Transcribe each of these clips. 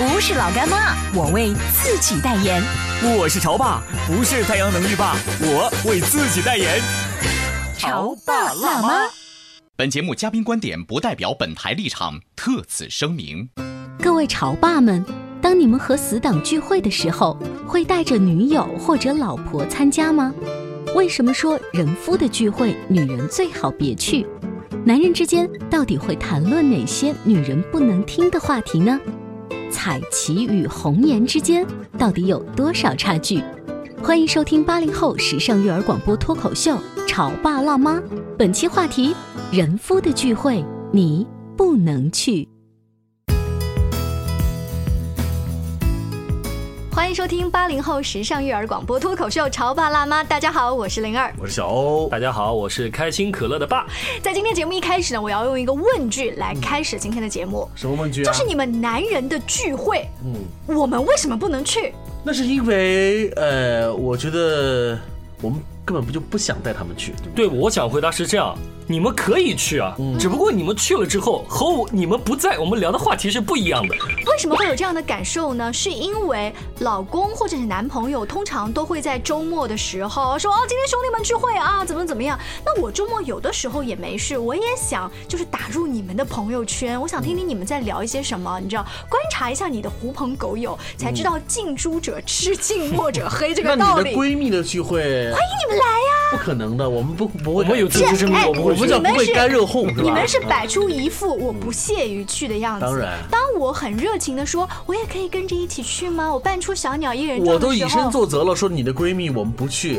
不是老干妈，我为自己代言。我是潮爸，不是太阳能浴霸，我为自己代言。潮爸辣妈。本节目嘉宾观点不代表本台立场，特此声明。各位潮爸们。当你们和死党聚会的时候，会带着女友或者老婆参加吗？为什么说人夫的聚会女人最好别去？男人之间到底会谈论哪些女人不能听的话题呢？彩旗与红颜之间到底有多少差距？欢迎收听八零后时尚育儿广播脱口秀《潮爸辣妈》，本期话题：人夫的聚会你不能去。欢迎收听八零后时尚育儿广播脱口秀《潮爸辣妈》，大家好，我是灵儿，我是小欧，大家好，我是开心可乐的爸。在今天节目一开始呢，我要用一个问句来开始今天的节目。什么问句？就是你们男人的聚会，嗯，我们为什么不能去？那是因为，呃，我觉得我们根本不就不想带他们去。对，我想回答是这样。你们可以去啊，只不过你们去了之后和我你们不在，我们聊的话题是不一样的。为什么会有这样的感受呢？是因为老公或者是男朋友通常都会在周末的时候说哦，今天兄弟们聚会啊，怎么怎么样？那我周末有的时候也没事，我也想就是打入你们的朋友圈，我想听听你们在聊一些什么，你知道，观察一下你的狐朋狗友，才知道近朱者赤，近墨者黑这个道理。那你的闺蜜的聚会，欢迎你们来呀！不可能的，我们不不会，我们有自知之明，我不会。我们是干热哄是吧？你们是摆出一副我不屑于去的样子。当然，当我很热情的说，我也可以跟着一起去吗？我扮出小鸟依人我都以身作则了，说你的闺蜜我们不去，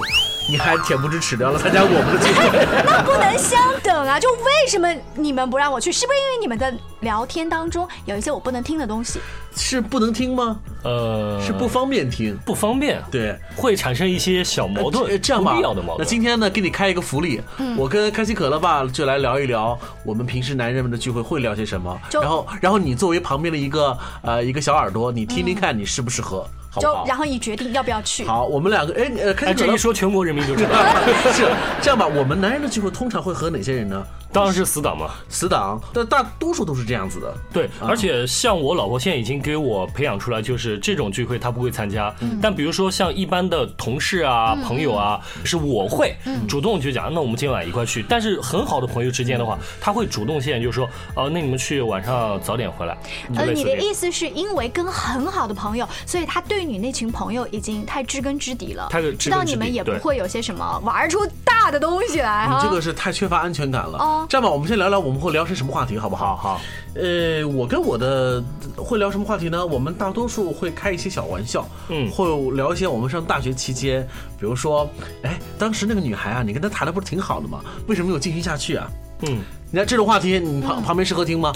你还恬不知耻的要来参加我们的聚会，那不能相等啊！就为什么你们不让我去？是不是因为你们的聊天当中有一些我不能听的东西？是不能听吗？呃，是不方便听，不方便，对，会产生一些小矛盾，这样吧，必要的矛盾。那今天呢，给你开一个福利，我跟开心可乐爸就来聊一聊我们平时男人们的聚会会聊些什么，然后，然后你作为旁边的一个呃一个小耳朵，你听听看你适不适合。就然后你决定要不要去。好，我们两个哎呃，开这一说全国人民就知道了。是这样吧？我们男人的聚会通常会和哪些人呢？当然是死党嘛，死党，但大多数都是这样子的。对，而且像我老婆现在已经给我培养出来，就是这种聚会她不会参加。但比如说像一般的同事啊、朋友啊，是我会主动就讲，那我们今晚一块去。但是很好的朋友之间的话，他会主动现在就说，哦，那你们去晚上早点回来。呃，你的意思是因为跟很好的朋友，所以他对。你那群朋友已经太知根知底了，知道你们也不会有些什么玩出大的东西来。你这个是太缺乏安全感了。哦，这样吧，我们先聊聊我们会聊些什么话题，好不好？好。呃，我跟我的会聊什么话题呢？我们大多数会开一些小玩笑，嗯，会聊一些我们上大学期间，比如说，哎，当时那个女孩啊，你跟她谈的不是挺好的吗？为什么没有进行下去啊？嗯，你看这种话题，你旁旁边适合听吗？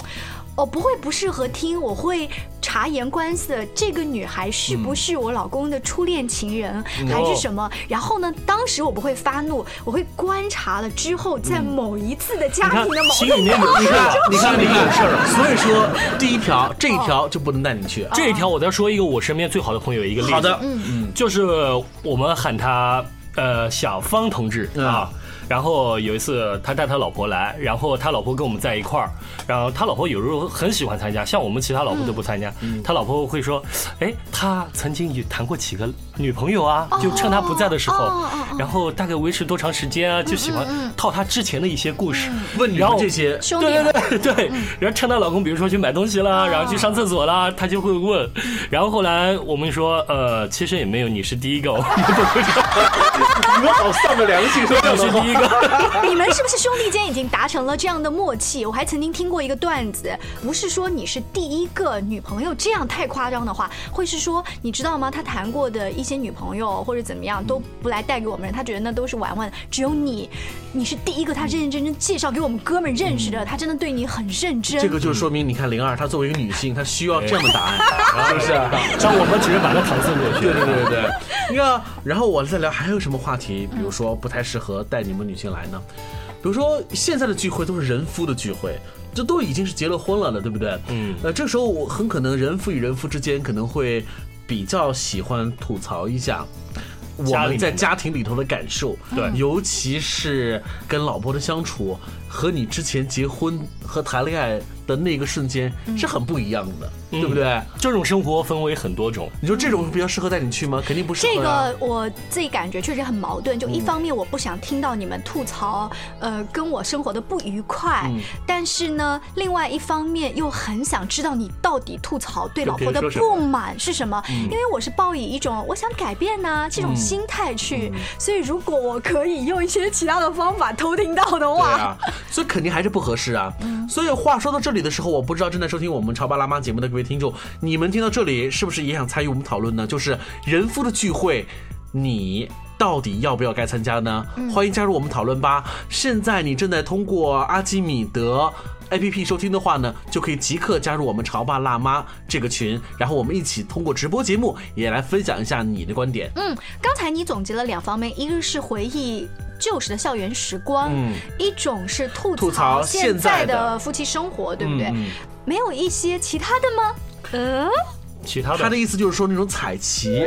哦，不会不适合听，我会察言观色，这个女孩是不是我老公的初恋情人，还是什么？然后呢，当时我不会发怒，我会观察了之后，在某一次的家庭的矛盾，你看，你看，你看，所以说第一条，这一条就不能带你去。这一条，我再说一个我身边最好的朋友一个例子，好的，嗯嗯，就是我们喊他呃小方同志啊。然后有一次，他带他老婆来，然后他老婆跟我们在一块儿，然后他老婆有时候很喜欢参加，像我们其他老婆都不参加。他老婆会说：“哎，他曾经也谈过几个女朋友啊，就趁他不在的时候然后大概维持多长时间啊，就喜欢套他之前的一些故事，问你然后这些，对兄弟，对对对，然后趁她老公，比如说去买东西啦，然后去上厕所啦，他就会问。然后后来我们说，呃，其实也没有，你是第一个，我们都不知道。你们好丧的良心说这样 你是第一个。你们是不是兄弟间已经达成了这样的默契？我还曾经听过一个段子，不是说你是第一个女朋友，这样太夸张的话，会是说你知道吗？他谈过的一些女朋友或者怎么样都不来带给我们，他觉得那都是玩玩，只有你，你是第一个他认认真真介绍给我们哥们认识的，他真的对你很认真。这个就说明，你看灵儿，她作为一个女性，她需要这样的答案，是不是？让我们只是把她搪塞过去。对对对对对，你看，然后我再聊还有什么话题，比如说不太适合带你们女性来呢？比如说现在的聚会都是人夫的聚会，这都已经是结了婚了的，对不对？嗯呃，这时候我很可能人夫与人夫之间可能会比较喜欢吐槽一下。我们在家庭里头的感受，对尤其是跟老婆的相处，和你之前结婚和谈恋爱的那个瞬间是很不一样的，嗯。对不对？这种生活分为很多种，你说这种比较适合带你去吗？肯定不适这合、啊。个我自己感觉确实很矛盾，就一方面我不想听到你们吐槽，呃，跟我生活的不愉快，嗯。但是呢，另外一方面又很想知道你到底吐槽对老婆的不满是什么，因为我是抱以一种我想改变呐、这种嗯心态去，所以如果我可以用一些其他的方法偷听到的话，啊，所以肯定还是不合适啊。所以话说到这里的时候，我不知道正在收听我们潮爸辣妈节目的各位听众，你们听到这里是不是也想参与我们讨论呢？就是人夫的聚会，你。到底要不要该参加呢？欢迎加入我们讨论吧！现在你正在通过阿基米德 APP 收听的话呢，就可以即刻加入我们潮爸辣妈这个群，然后我们一起通过直播节目也来分享一下你的观点。嗯，刚才你总结了两方面，一个是回忆旧时的校园时光，嗯一种是吐吐槽现现在在的的夫妻生活，对不对？嗯没有一些其他的吗？嗯，其他的。他的意思就是说那种彩旗，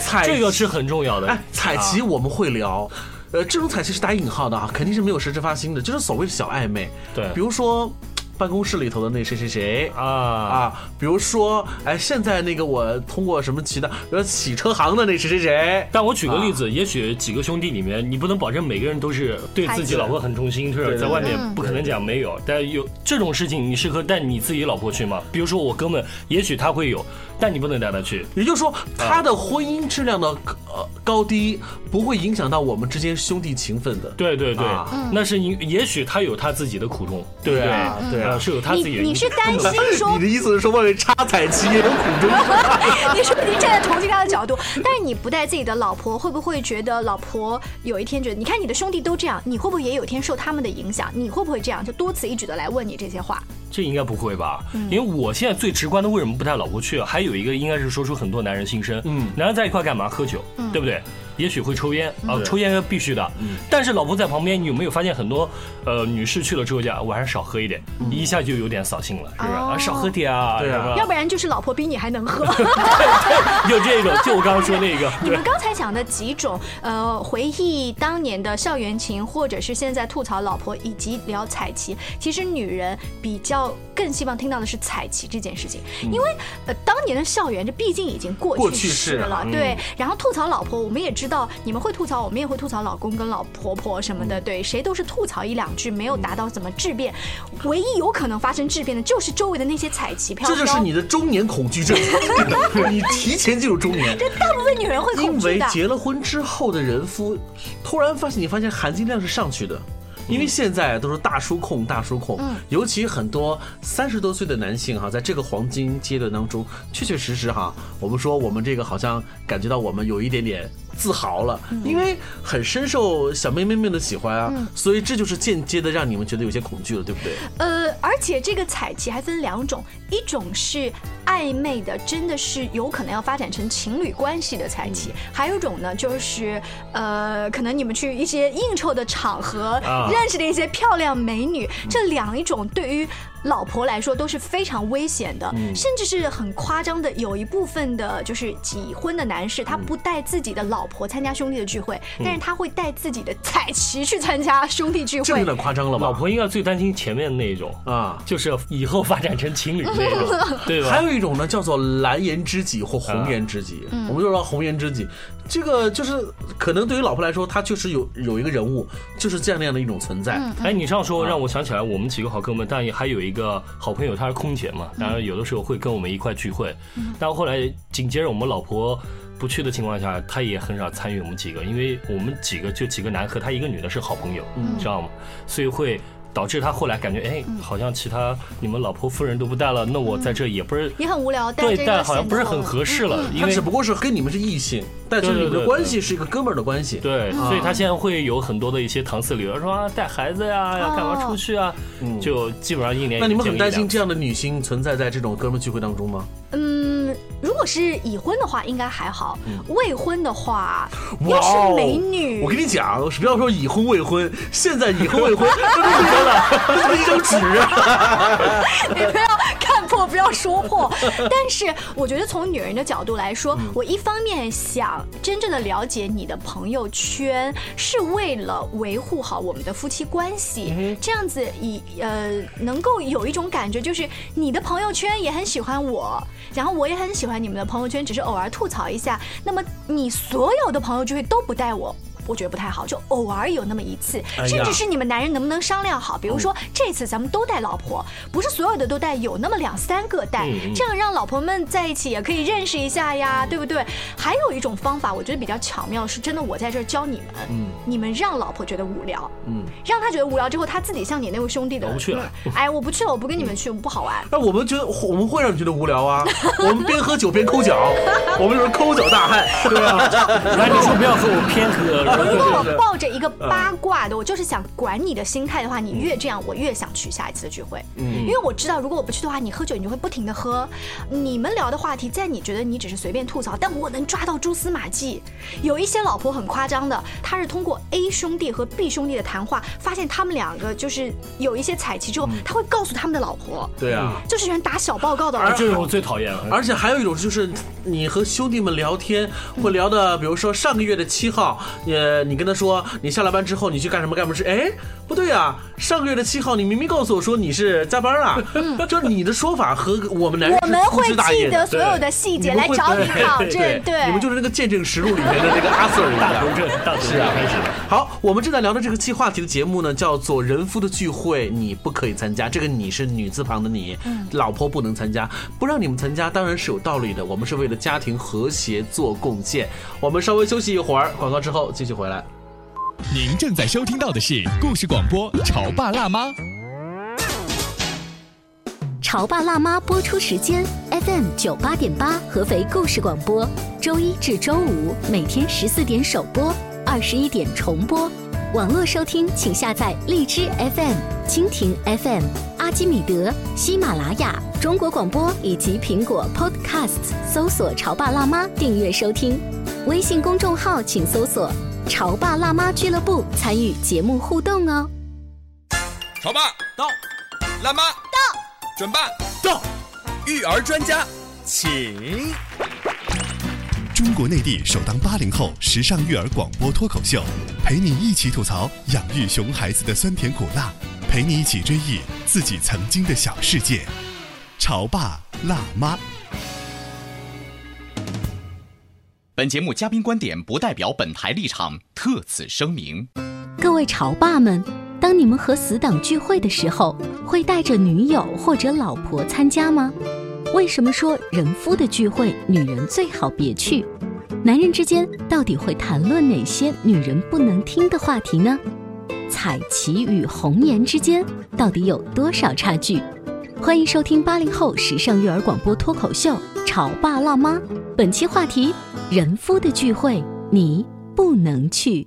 彩这个是很重要的。哎，彩旗我们会聊，呃，这种彩旗是打引号的啊，肯定是没有实质发心的，就是所谓的小暧昧。对。比如说办公室里头的那谁谁谁。啊，啊，比如说，哎，现在那个我通过什么渠道，比如洗车行的那谁谁谁，但我举个例子，也许几个兄弟里面，你不能保证每个人都是对自己老婆很忠心，是对对在外面不可能讲没有。但有这种事情，你适合带你自己老婆去吗？比如说我哥们，也许他会有，但你不能带他去。也就是说，他的婚姻质量的呃高低不会影响到我们之间兄弟情分的。对对对啊，那是你也许他有他自己的苦衷，对不对啊对啊呃是有他自己的。你你是担心说 你的意思是说，外面插彩旗也有苦衷？你说你站在同情他的角度，但是你不带自己的老婆，会不会觉得老婆有一天觉得，你看你的兄弟都这样，你会不会也有一天受他们的影响？你会不会这样，就多此一举的来问你这些话？这应该不会吧？嗯因为我现在最直观的为什么不带老婆去，还有一个应该是说出很多男人心声。嗯男人在一块干嘛？喝酒，对不对？也许会抽烟啊，对抽烟必须的。嗯但是老婆在旁边，你有没有发现很多呃女士去了之后讲，我还是少喝一点，一下就有点扫兴了，是不是？哦啊，少喝点啊，对啊要不然就是老婆比你还能喝。有这个，就我刚刚说那个，你们。刚才讲的几种，呃，回忆当年的校园情，或者是现在吐槽老婆，以及聊彩旗，其实女人比较更希望听到的是彩旗这件事情，因为呃，当年的校园这毕竟已经过过去去式式了了，对。然后吐槽老婆，我们也知道你们会吐槽，我们也会吐槽老公跟老婆婆什么的，对，谁都是吐槽一两句，没有达到怎么质变。唯一有可能发生质变的，就是周围的那些彩旗飘飘。这就是你的中年恐惧症，你提前进入中年。这大部分女人会恐因为惧。结了婚之后的人夫，突然发现你发现含金量是上去的。因为现在都是大叔控，大叔控，嗯尤其很多三十多岁的男性哈，在这个黄金阶段当中，确确实实哈，我们说我们这个好像感觉到我们有一点点自豪了，嗯。因为很深受小妹妹们的喜欢啊，所以这就是间接的让你们觉得有些恐惧了，对不对？呃，而且这个彩旗还分两种，一种是暧昧的，真的是有可能要发展成情侣关系的彩旗；还有一种呢，就是呃，可能你们去一些应酬的场合、啊。认识的一些漂亮美女，这两一种对于老婆来说都是非常危险的，甚至是很夸张的。有一部分的就是已婚的男士，他不带自己的老婆参加兄弟的聚会，但是他会带自己的彩旗去参加兄弟聚会，这有点夸张了吧？老婆应该最担心前面那一种啊，就是以后发展成情侣那种，对吧？还有一种呢，叫做蓝颜知己或红颜知己，我们就说红颜知己。这个就是可能对于老婆来说，她就是有有一个人物，就是这样那样的一种存在。哎，你这样说让我想起来，我们几个好哥们，但也还有一个好朋友，她是空姐嘛，当然有的时候会跟我们一块聚会。但后来紧接着我们老婆不去的情况下，她也很少参与我们几个，因为我们几个就几个男和她一个女的是好朋友，知道吗？所以会。导致他后来感觉，哎，好像其他你们老婆夫人都不带了，那我在这也不是也很无聊，对，带好像不是很合适了。他只不过是跟你们是异性，但是你们的关系是一个哥们儿的关系。对，所以他现在会有很多的一些搪塞理由，说带孩子呀，要干嘛出去啊，就基本上一年。那你们很担心这样的女性存在在这种哥们聚会当中吗？嗯。如果是已婚的话，应该还好；未婚的话，要是美女，我跟你讲，不要说已婚未婚，现在已婚未婚都离婚了，这是一张纸。你 不破，不要说破。但是，我觉得从女人的角度来说，我一方面想真正的了解你的朋友圈，是为了维护好我们的夫妻关系，这样子以呃能够有一种感觉，就是你的朋友圈也很喜欢我，然后我也很喜。喜欢你们的朋友圈，只是偶尔吐槽一下。那么你所有的朋友聚会都不带我。我觉得不太好，就偶尔有那么一次，甚至是你们男人能不能商量好？比如说这次咱们都带老婆，不是所有的都带，有那么两三个带，这样让老婆们在一起也可以认识一下呀，对不对？还有一种方法，我觉得比较巧妙，是真的，我在这儿教你们，嗯，你们让老婆觉得无聊，嗯，让他觉得无聊之后，他自己像你那位兄弟的，我不去了，哎，我不去了，我不跟你们去，不好玩。那我们觉得我们会让你觉得无聊啊，我们边喝酒边抠脚，我们就是抠脚大汉，对啊，来，你说不要和我偏喝。如果我抱着一个八卦的，我就是想管你的心态的话，你越这样，我越想去下一次的聚会。嗯，因为我知道，如果我不去的话，你喝酒你就会不停的喝。你们聊的话题，在你觉得你只是随便吐槽，但我能抓到蛛丝马迹。有一些老婆很夸张的，他是通过 A 兄弟和 B 兄弟的谈话，发现他们两个就是有一些彩旗之后，他会告诉他们的老婆。对啊，就是喜欢打小报告的。这种我最讨厌了。而且还有一种就是你和兄弟们聊天，会聊的，比如说上个月的七号，呃，你跟。他说：“你下了班之后，你去干什么干什么事？哎，不对呀，上个月的七号，你明明告诉我说你是加班啊。就是你的说法和我们男人我们会记得所有的细节来找你考证。对，你们就是那个见证实录里面的那个阿 Sir 一样。是啊，开始。好，我们正在聊的这个期话题的节目呢，叫做《人夫的聚会》，你不可以参加。这个你是女字旁的你，老婆不能参加，不让你们参加，当然是有道理的。我们是为了家庭和谐做贡献。我们稍微休息一会儿，广告之后继续回来。”您正在收听到的是故事广播《潮爸辣妈》。潮爸辣妈播出时间：FM 九八点八，合肥故事广播，周一至周五每天十四点首播，二十一点重播。网络收听，请下载荔枝 FM、蜻蜓 FM、阿基米德、喜马拉雅、中国广播以及苹果 Podcasts，搜索“潮爸辣妈”订阅收听。微信公众号请搜索。潮爸辣妈俱乐部参与节目互动哦！潮爸到，辣妈到，准爸到，育儿专家请。中国内地首档八零后时尚育儿广播脱口秀，陪你一起吐槽养育熊孩子的酸甜苦辣，陪你一起追忆自己曾经的小世界。潮爸辣妈。本节目嘉宾观点不代表本台立场，特此声明。各位潮爸们，当你们和死党聚会的时候，会带着女友或者老婆参加吗？为什么说人夫的聚会女人最好别去？男人之间到底会谈论哪些女人不能听的话题呢？彩旗与红颜之间到底有多少差距？欢迎收听八零后时尚育儿广播脱口秀《潮爸辣妈》，本期话题。人夫的聚会，你不能去。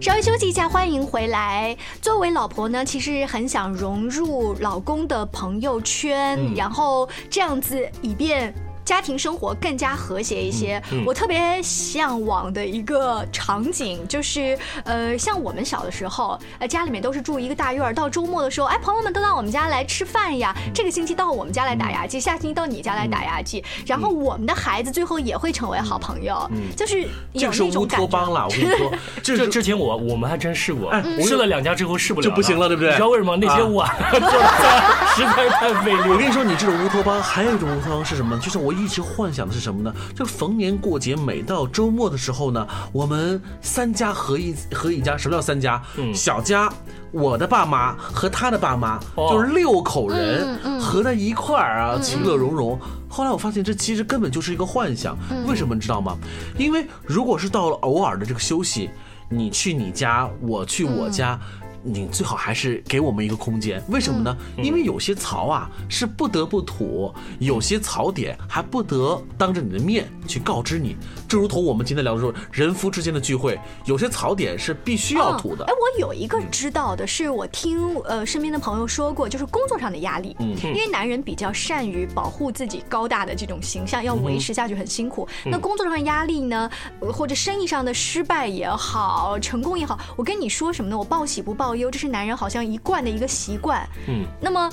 稍微休息一下，欢迎回来。作为老婆呢，其实很想融入老公的朋友圈，然后这样子以便。家庭生活更加和谐一些。嗯我特别向往的一个场景就是，呃，像我们小的时候，呃，家里面都是住一个大院儿，到周末的时候，哎，朋友们都到我们家来吃饭呀。嗯这个星期到我们家来打牙祭，下星期到你家来打牙祭，然后我们的孩子最后也会成为好朋友，就是有这个是乌那种感觉。托邦了，我跟你说，这之前我我们还真试过哎，试了两家之后试不了就不行了对不对你知道为什么？那些啊碗 做的实在是太费力。我跟你说，你这种乌托邦还有一种乌托邦是什么？就是我一直幻想的是什么呢？就逢年过节，每到周末的时候呢，我们三家合一合一家。什么叫三家？小家。我的爸妈和他的爸妈哦就是六口人合在一块儿啊，其乐融融。后来我发现这其实根本就是一个幻想，为什么你知道吗？因为如果是到了偶尔的这个休息，你去你家，我去我家。你最好还是给我们一个空间，为什么呢？因为有些槽啊是不得不吐，有些槽点还不得当着你的面去告知你。就如同我们今天聊的说，人夫之间的聚会，有些槽点是必须要吐的哎、。我有一个知道的是，我听呃身边的朋友说过，就是工作上的压力。嗯，因为男人比较善于保护自己高大的这种形象，要维持下去很辛苦。那工作上的压力呢，呃或者生意上的失败也好，成功也好，我跟你说什么呢？我报喜不报忧，这是男人好像一贯的一个习惯。嗯，那么，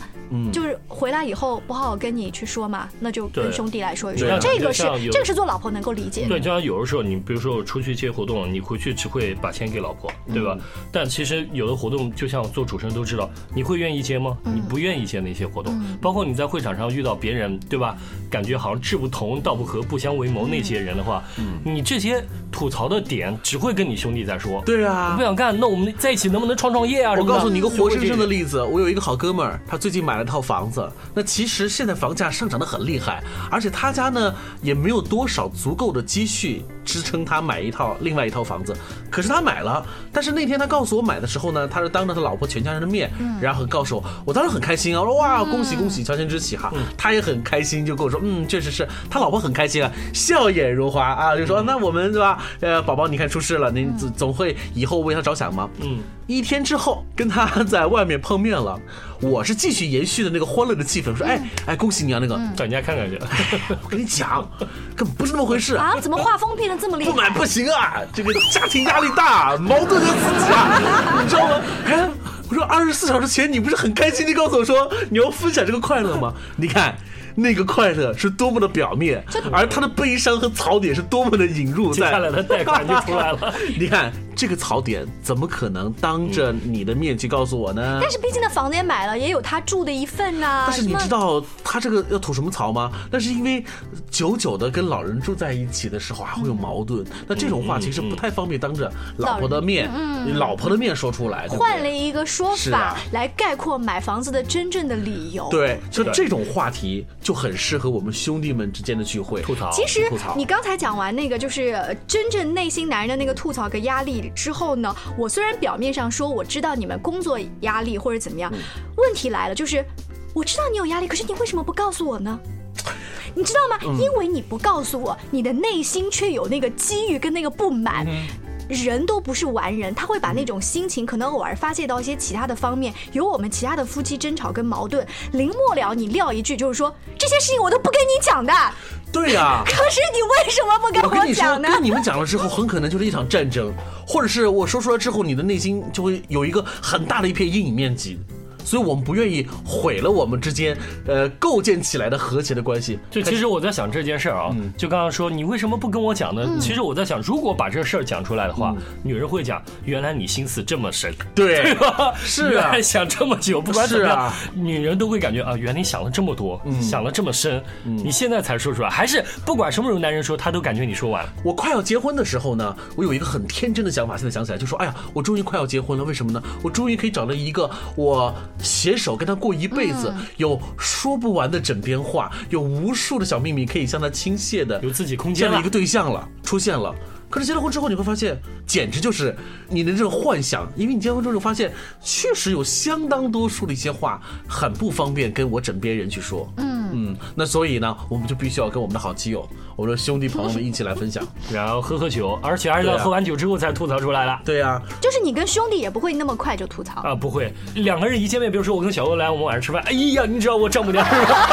就是回来以后不好好跟你去说嘛，那就跟兄弟来说一说这个是这个是做老婆能够理解的。对，就像有的时候，你比如说我出去接活动，你回去只会把钱给老婆，对吧？但其实有的活动，就像做主持人都知道，你会愿意接吗？你不愿意接那些活动，包括你在会场上遇到别人，对吧？感觉好像志不同道不合、不相为谋那些人的话，你这些吐槽的点只会跟你兄弟在说。对啊不，想干，那我们在一起能不能创创业啊？我告诉你一个活生生的例子，我有一个好哥们儿，他最近买了套房子。那其实现在房价上涨的很厉害，而且他家呢也没有多少足够的积蓄支撑他买一套另外一套房子。可是他买了，但是那天他告诉我买的时候呢，他是当着他老婆全家人的面，然后告诉我，我当时很开心啊，我说哇，恭喜恭喜，乔迁之喜哈。他也很开心，就跟我说，嗯，确实是他老婆很开心啊，笑眼如花啊，就说那我们对吧？呃，宝宝你看出事了，您总总会以后为他着想吗？嗯。一天之后跟他 在外面碰面了，我是继续延续的那个欢乐的气氛，说哎哎恭喜你啊那个，找你家看看去。我跟你讲，根本不是那么回事。啊，怎么画风变得这么厉害？不买不行啊！这个家庭压力大，矛盾的自己啊，你知道吗？哎，我说二十四小时前你不是很开心地告诉我说你要分享这个快乐吗？你看。那个快乐是多么的表面，而他的悲伤和槽点是多么的引入在。接下来的贷款就出来了。你看这个槽点怎么可能当着你的面去告诉我呢？但是毕竟那房子也买了，也有他住的一份呐、但是你知道他这个要吐什么槽吗？那是因为久久的跟老人住在一起的时候还会有矛盾，那这种话其实不太方便当着老婆的面、老婆的面说出来。对对换了一个说法来概括买房子的真正的理由。对，就这种话题就很适合我们兄弟们之间的聚会吐槽其实你刚才讲完那个，就是呃真正内心男人的那个吐槽跟压力之后呢，我虽然表面上说我知道你们工作压力或者怎么嗯样，问题来了，就是我知道你有压力，可是你为什么不告诉我呢？你知道吗？嗯因为你不告诉我，你的内心却有那个机遇跟那个不满。嗯人都不是完人，他会把那种心情可能偶尔发泄到一些其他的方面。有我们其他的夫妻争吵跟矛盾，临末了你撂一句就是说这些事情我都不跟你讲的，对呀、可是你为什么不跟我跟你说，讲呢？跟你们讲了之后，很可能就是一场战争，或者是我说出来之后，你的内心就会有一个很大的一片阴影面积。所以我们不愿意毁了我们之间呃构建起来的和谐的关系。就其实我在想这件事儿啊，就刚刚说你为什么不跟我讲呢？其实我在想，如果把这事儿讲出来的话，女人会讲，原来你心思这么深，对 吧？是啊想这么久，不管怎么样，是啊女人都会感觉啊，原来你想了这么多，想了这么深，你现在才说出来，还是不管什么时候男人说，他都感觉你说完了。我快要结婚的时候呢，我有一个很天真的想法，现在想起来就说，哎呀，我终于快要结婚了，为什么呢？我终于可以找到一个我携手跟他过一辈子，有说不完的枕边话，有无数的小秘密可以向他倾泻的，有自己空间了这样的一个对象了，出现了。可是结了婚之后，你会发现，简直就是你的这种幻想，因为你结婚之后，你发现确实有相当多数的一些话很不方便跟我枕边人去说。嗯嗯，那所以呢，我们就必须要跟我们的好基友，我们的兄弟朋友们一起来分享。然后喝喝酒，而且还是对啊喝完酒之后才吐槽出来的。对呀、就是你跟兄弟也不会那么快就吐槽。啊，不会，两个人一见面，比如说我跟小欧来，我们晚上吃饭，哎呀，你知道我丈母娘是吧？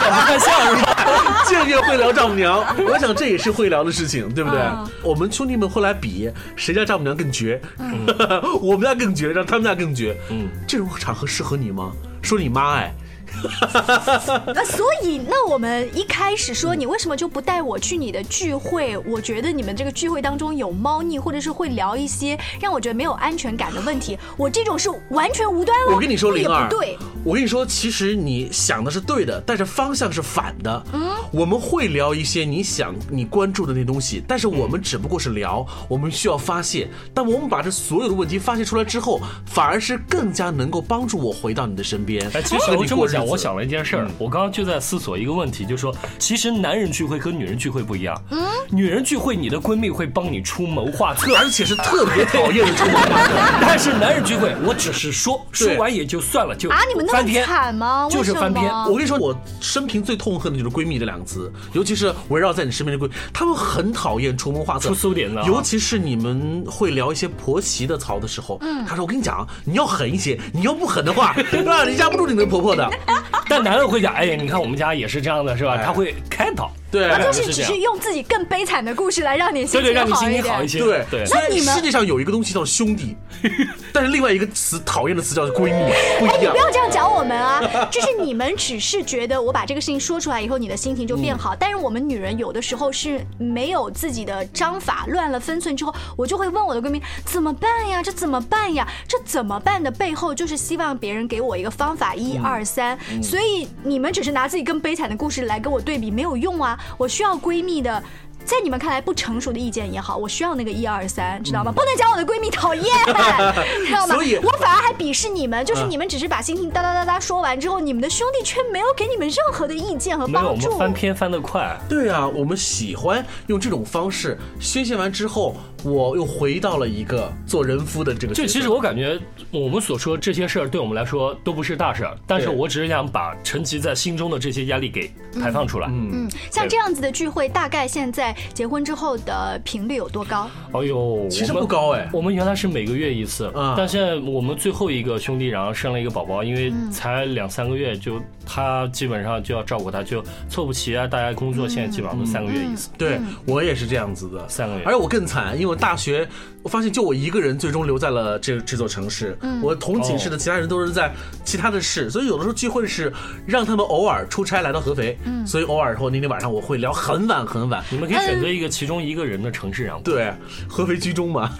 长不太像是吧？见面会聊丈母娘，我想这也是会聊的事情，对不对？嗯我们兄弟们会来比谁家丈母娘更绝，我们家更绝，让他们家更绝。嗯，这种场合适合你吗？说你妈哎，那所以，那我们一开始说你为什么就不带我去你的聚会？我觉得你们这个聚会当中有猫腻，或者是会聊一些让我觉得没有安全感的问题。我这种是完全无端哦。我跟你说，灵儿，不对。我跟你说，其实你想的是对的，但是方向是反的。嗯，我们会聊一些你想你关注的那东西，但是我们只不过是聊，我们需要发泄。但我们把这所有的问题发泄出来之后，反而是更加能够帮助我回到你的身边。哎，其实跟我这么讲，我想了一件事儿，我刚刚就在思索一个问题，就是说，其实男人聚会和女人聚会不一样。嗯，女人聚会，你的闺蜜会帮你出谋划策，而且是特别讨厌的出谋划策。但是男人聚会，我只是说，说完也就算了，就啊，你们那么翻篇。惨吗？就是翻篇我跟你说，我生平最痛恨的就是“闺蜜”这两个字，尤其是围绕在你身边的闺蜜，她们很讨厌出谋划策、出馊点子啊尤其是你们会聊一些婆媳的槽的时候，她说：“我跟你讲，你要狠一些，你要不狠的话，那 你压不住你的婆婆的。但男人会讲，哎呀，你看我们家也是这样的，是吧？哎他会开导，对就是只是用自己更悲惨的故事来让你心对对，让你心情好一点。情好一些。对对，那你们世界上有一个东西叫兄弟，但是另外一个词讨厌的词叫闺蜜，不一样不。要这样讲我们啊！就是你们只是觉得我把这个事情说出来以后，你的心情就变好。但是我们女人有的时候是没有自己的章法，乱了分寸之后，我就会问我的闺蜜怎么办呀？这怎么办呀？这怎么办的背后就是希望别人给我一个方法，一二三。所以你们只是拿自己更悲惨的故事来跟我对比，没有用啊！我需要闺蜜的。在你们看来不成熟的意见也好，我需要那个一二三，知道吗？不能讲我的闺蜜讨厌，知道吗？所以我反而还鄙视你们，就是你们只是把心情哒哒哒哒说完之后，你们的兄弟却没有给你们任何的意见和没有我帮助们。翻篇翻得快。对啊，我们喜欢用这种方式宣泄完之后，我又回到了一个做人夫的这个角色。这其实我感觉我们所说这些事儿对我们来说都不是大事儿，但是我只是想把陈琦在心中的这些压力给排放出来。嗯，嗯像这样子的聚会，大概现在结婚之后的频率有多高？哎呦，其实不高哎。我们原来是每个月一次，嗯但现在我们最后一个兄弟然后生了一个宝宝，因为才两三个月就他基本上就要照顾他，就凑不齐啊。大家工作现在基本上都三个月一次，对我也是这样子的，三个月。而且我更惨，因为我大学，我发现就我一个人最终留在了这这座城市。我同寝室的其他人都是在其他的市，所以有的时候聚会是让他们偶尔出差来到合肥，所以偶尔后那天晚上我会聊很晚很晚。你们可以选择一个其中一个人的城市，然后对，合肥居中嘛，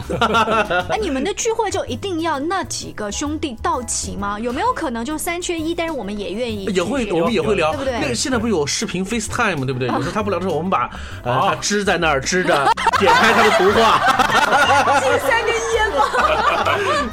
那 你们的聚会就一定要那几个兄弟到齐吗？有没有可能就三缺一，但是我们也愿意也会我们也会聊，对不对那个现在不是有视频 FaceTime 对不对？有时候他不聊的时候，我们把呃啊他支在那儿支着，点开他的图画，进三根烟吗？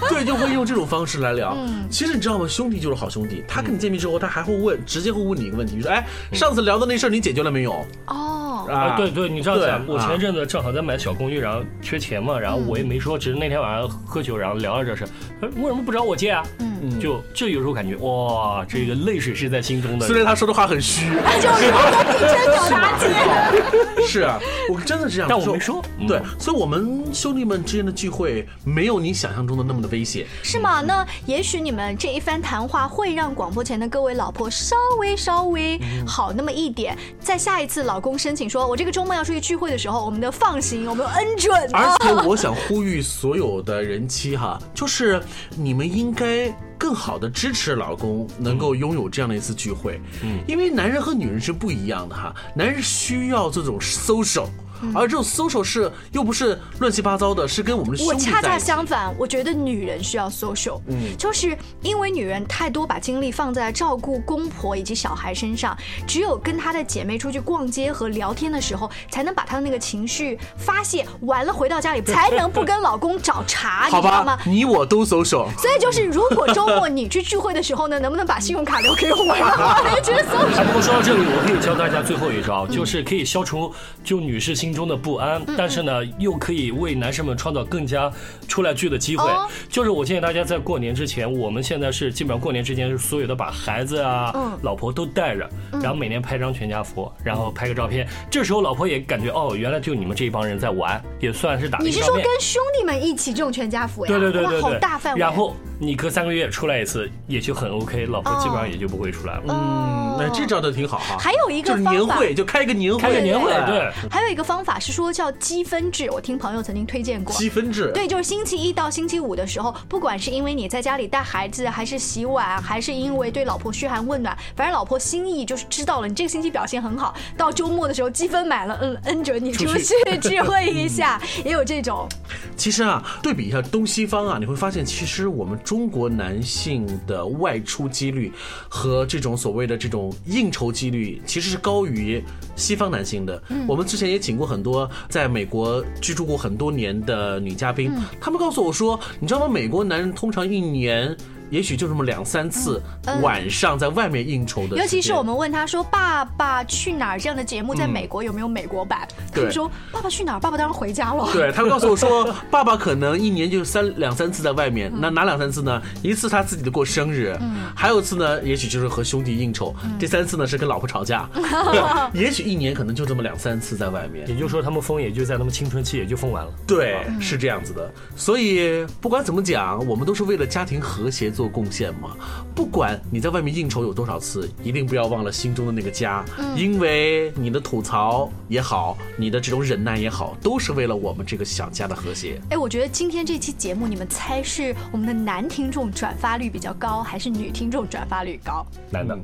对，就会用这种方式来聊。嗯其实你知道吗？兄弟就是好兄弟，他跟你见面之后，他还会问，直接会问你一个问题，比如说，哎，上次聊的那事儿你解决了没有？哦，啊，对对，你这样对想，我前啊一阵子正好在买小公寓，然后缺钱嘛，然后我也没说，只是那天晚上喝酒，然后聊了这事，他说为什么不找我借啊？嗯，就就有时候感觉哇，这个泪水是在心中的。虽然他说的话很虚，就是我地真表达姐。是啊，我真的是这样。但我没说嗯对，所以我们兄弟们之间的聚会没有你想象中的那么的危险。是吗？那也许你们这一番谈话会让广播前的各位老婆稍微稍微好那么一点。在下一次老公申请说我这个周末要出去聚会的时候，我们的放心，我们有恩准。而且我想呼吁所有的人妻哈，就是你们应该更好的支持老公能够拥有这样的一次聚会，嗯，因为男人和女人是不一样的哈，男人需要这种 social。而这种 social 是又不是乱七八糟的，是跟我们的兄我恰恰。相反，我觉得女人需要 social，嗯，就是因为女人太多把精力放在照顾公婆以及小孩身上，只有跟她的姐妹出去逛街和聊天的时候，才能把她的那个情绪发泄完了，回到家里 才能不跟老公找茬，你知道吗？，你我都 social。所以就是，如果周末你去聚会的时候呢，能不能把信用卡留给我呀？我觉得 social 哎，不过说到这里，我可以教大家最后一招，就是可以消除就女士心中的不安，但是呢，又可以为男生们创造更加出来聚的机会哦。就是我建议大家在过年之前，我们现在是基本上过年之前是所有的把孩子啊嗯、老婆都带着，然后每年拍张全家福，然后拍个照片。这时候老婆也感觉哦，原来就你们这一帮人在玩，也算是打你。是说跟兄弟们一起这种全家福呀？对对对对对，好，大范围。然后你隔三个月出来一次也就很 OK，老婆基本上也就不会出来了。嗯，那这招的挺好哈。还有一个就是方法年会，就开个年会，开个年会，哎对，还有一个方法是说叫积分制，我听朋友曾经推荐过。积分制。对，就是星期一到星期五的时候，不管是因为你在家里带孩子，还是洗碗，还是因为对老婆嘘寒问暖，反正老婆心意就是知道了你这个星期表现很好，到周末的时候积分满了，嗯，恩准你出出去去 聚会一下，也有这种。其实啊，对比一下东西方啊，你会发现，其实我们中国男性的外出几率和这种所谓的这种应酬几率，其实是高于西方男性的。我们之前也请过很多在美国居住过很多年的女嘉宾，他们告诉我说，你知道吗？美国男人通常一年。也许就这么两三次嗯晚上在外面应酬的尤其是我们问他说：“爸爸去哪儿？”这样的节目在美国有没有美国版？他们说：“爸爸去哪儿？爸爸当然回家了。”对他们告诉我说，爸爸可能一年就三两三次在外面，那哪两三次呢？一次他自己的过生日，还有一次呢，也许就是和兄弟应酬，第三次呢是跟老婆吵架，也许一年可能就这么两三次在外面。也就是说他们疯也就在他们青春期也就疯完了。对，是这样子的。所以不管怎么讲，我们都是为了家庭和谐做贡献嘛。不管你在外面应酬有多少次，一定不要忘了心中的那个家，因为你的吐槽也好，你的这种忍耐也好，都是为了我们这个小家的和谐。哎，我觉得今天这期节目，你们猜是我们的男听众转发率比较高，还是女听众转发率高？男的，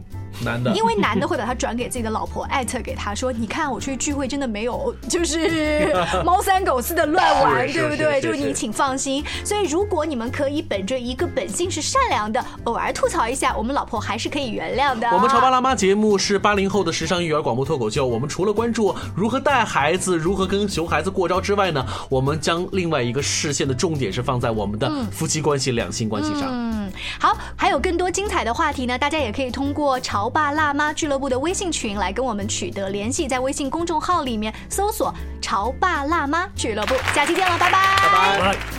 男的，因为男的会把他转给自己的老婆，艾特给他说：“你看我出去聚会真的没有，就是 猫三狗四的乱玩，对不对？就是你请放心。所以如果你们可以本着一个本性是善良的，偶尔吐槽一下，我们老婆还是可以原谅的。我们潮爸辣妈节目是八零后的时尚育儿广播脱口秀。我们除了关注如何带孩子、如何跟熊孩子过招之外呢，我们将另外一个视线的重点是放在我们的夫妻关系、两性关系上。嗯，好，还有更多精彩的话题呢，大家也可以通过潮爸辣妈俱乐部的微信群来跟我们取得联系，在微信公众号里面搜索“潮爸辣妈俱乐部”。下期见了，拜拜，拜拜。